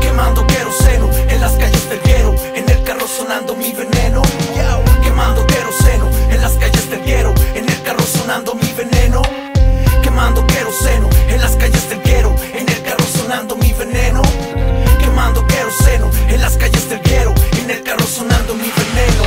Quemando queroseno en las calles del guero, en el carro sonando mi veneno. Quemando queroseno en las calles del guero, en el carro sonando mi veneno. Quemando queroseno en las calles del guero, en sonando mi veneno. Quemando queroseno en las calles del guero, en el carro sonando mi veneno.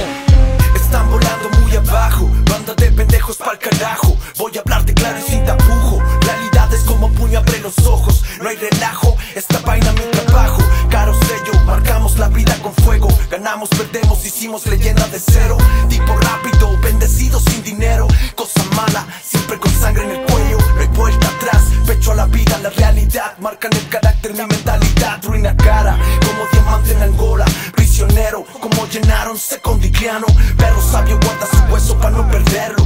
Están volando muy abajo, banda de pendejos pa'l carajo. Voy a hablarte claro y sin tapujo. Realidad es como puño abre los ojos, no hay relajo. Esta vaina mi trabajo, caro sello, marcamos la vida con fuego. Ganamos, perdemos, hicimos leyenda de cero. Tipo rápido, bendecido sin dinero. Cosa mala, siempre con sangre en el cuello. A la vida, la realidad. Marcan el carácter, mi mentalidad. Ruina cara, como diamante en Angola. Prisionero, como llenaron con Digliano. Perro sabio guarda su hueso para no perderlo.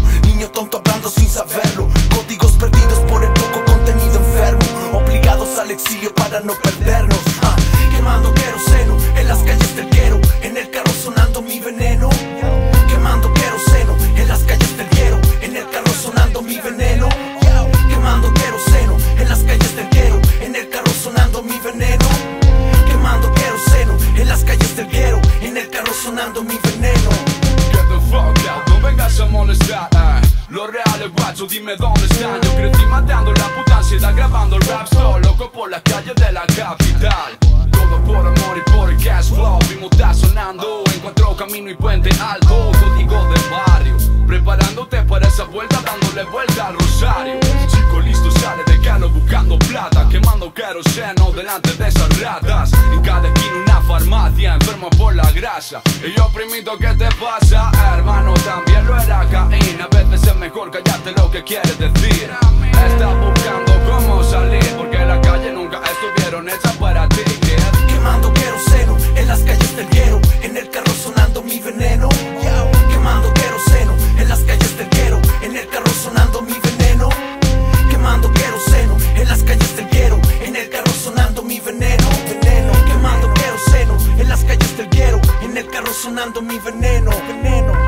Guacho, dime dónde están Yo crecí matando la puta ansiedad grabando el rap solo Loco por las calles de la capital Todo por amor y por el cash flow. Mi está sonando, encuentro camino y puente alto. Código del barrio Preparándote para esa delante de esas ratas. En cada esquina una farmacia, enfermo por la grasa. Y yo primito, ¿qué te pasa? Hermano, también lo era Caín. A veces es mejor callarte lo que quieres decir. Estás mi veneno, veneno.